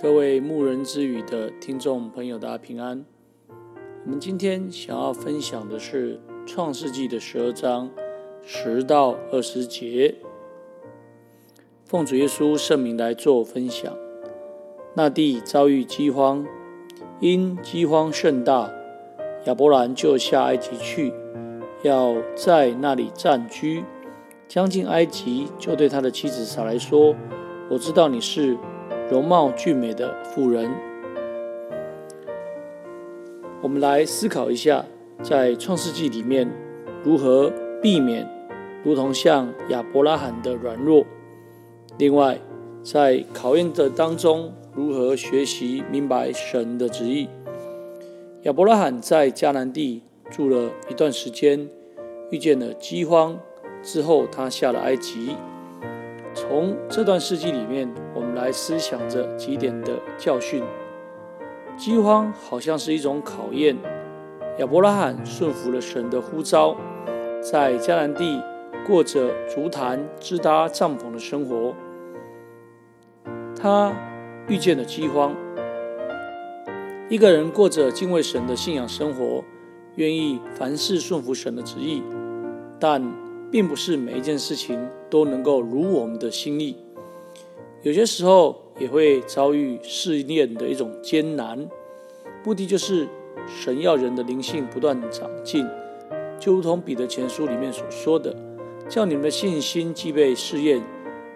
各位牧人之语的听众朋友，大家平安。我们今天想要分享的是《创世纪》的十二章十到二十节，奉主耶稣圣名来做分享。那地遭遇饥荒，因饥荒甚大，亚伯兰就下埃及去，要在那里暂居。将近埃及，就对他的妻子撒莱说：“我知道你是容貌俊美的妇人。”我们来思考一下，在创世纪里面，如何避免如同像亚伯拉罕的软弱；另外，在考验的当中，如何学习明白神的旨意。亚伯拉罕在迦南地住了一段时间，遇见了饥荒。之后，他下了埃及。从这段事迹里面，我们来思想着几点的教训。饥荒好像是一种考验。亚伯拉罕顺服了神的呼召，在迦南地过着筑坛、支搭帐篷的生活。他遇见了饥荒。一个人过着敬畏神的信仰生活，愿意凡事顺服神的旨意，但并不是每一件事情都能够如我们的心意，有些时候也会遭遇试炼的一种艰难，目的就是神要人的灵性不断长进，就如同彼得前书里面所说的，叫你们的信心既被试验，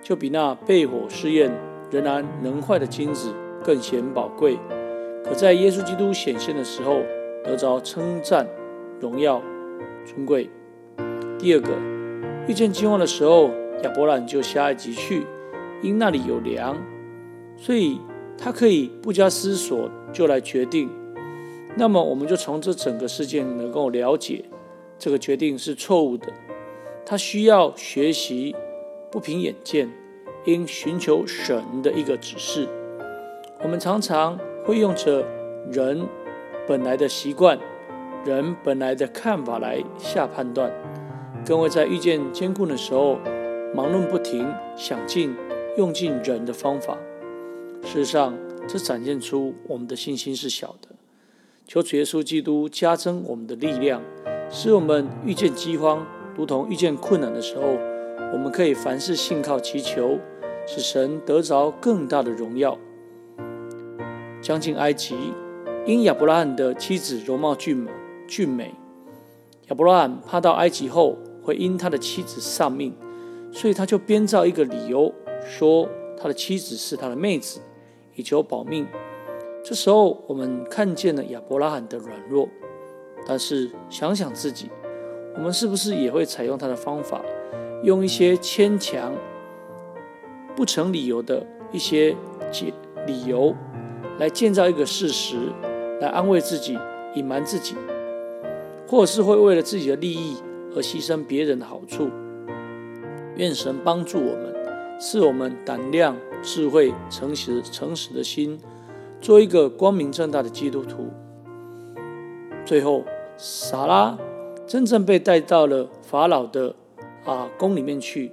就比那被火试验仍然能坏的金子更显宝贵，可在耶稣基督显现的时候得着称赞、荣耀、尊贵。第二个。遇见饥荒的时候，亚伯兰就下埃及去，因那里有粮，所以他可以不加思索就来决定。那么，我们就从这整个事件能够了解，这个决定是错误的。他需要学习不凭眼见，应寻求神的一个指示。我们常常会用着人本来的习惯、人本来的看法来下判断。更会在遇见艰困的时候，忙碌不停，想尽用尽人的方法。事实上，这展现出我们的信心是小的。求主耶稣基督加增我们的力量，使我们遇见饥荒，如同遇见困难的时候，我们可以凡事信靠祈求，使神得着更大的荣耀。将近埃及，因亚伯拉罕的妻子容貌俊美，俊美，亚伯拉罕怕到埃及后。会因他的妻子丧命，所以他就编造一个理由，说他的妻子是他的妹子，以求保命。这时候我们看见了亚伯拉罕的软弱，但是想想自己，我们是不是也会采用他的方法，用一些牵强、不成理由的一些解理由，来建造一个事实，来安慰自己、隐瞒自己，或者是会为了自己的利益。而牺牲别人的好处，愿神帮助我们，赐我们胆量、智慧、诚实、诚实的心，做一个光明正大的基督徒。最后，撒拉真正被带到了法老的啊宫里面去，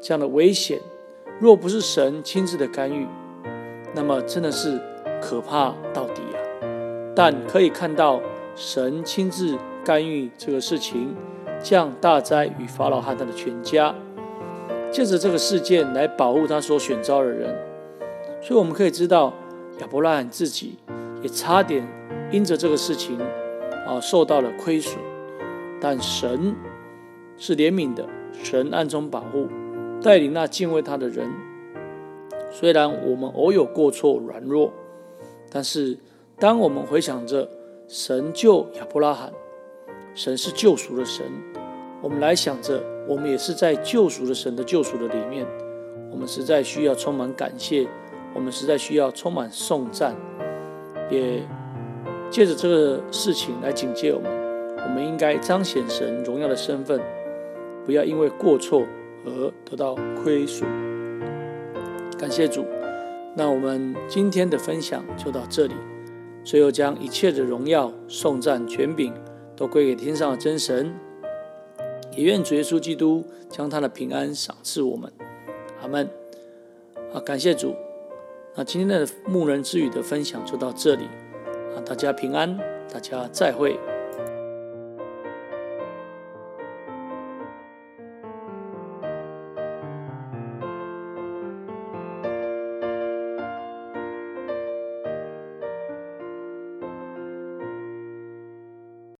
这样的危险，若不是神亲自的干预，那么真的是可怕到底啊！但可以看到神亲自干预这个事情。降大灾与法老和他的全家，借着这个事件来保护他所选召的人，所以我们可以知道亚伯拉罕自己也差点因着这个事情啊受到了亏损，但神是怜悯的，神暗中保护带领那敬畏他的人。虽然我们偶有过错软弱，但是当我们回想着神救亚伯拉罕，神是救赎的神。我们来想着，我们也是在救赎的神的救赎的里面，我们实在需要充满感谢，我们实在需要充满颂赞，也借着这个事情来警戒我们，我们应该彰显神荣耀的身份，不要因为过错而得到亏损。感谢主，那我们今天的分享就到这里，最后将一切的荣耀、颂赞、权柄都归给天上的真神。也愿主耶稣基督将他的平安赏赐我们，阿门。啊，感谢主。那今天的牧人之语的分享就到这里啊，大家平安，大家再会。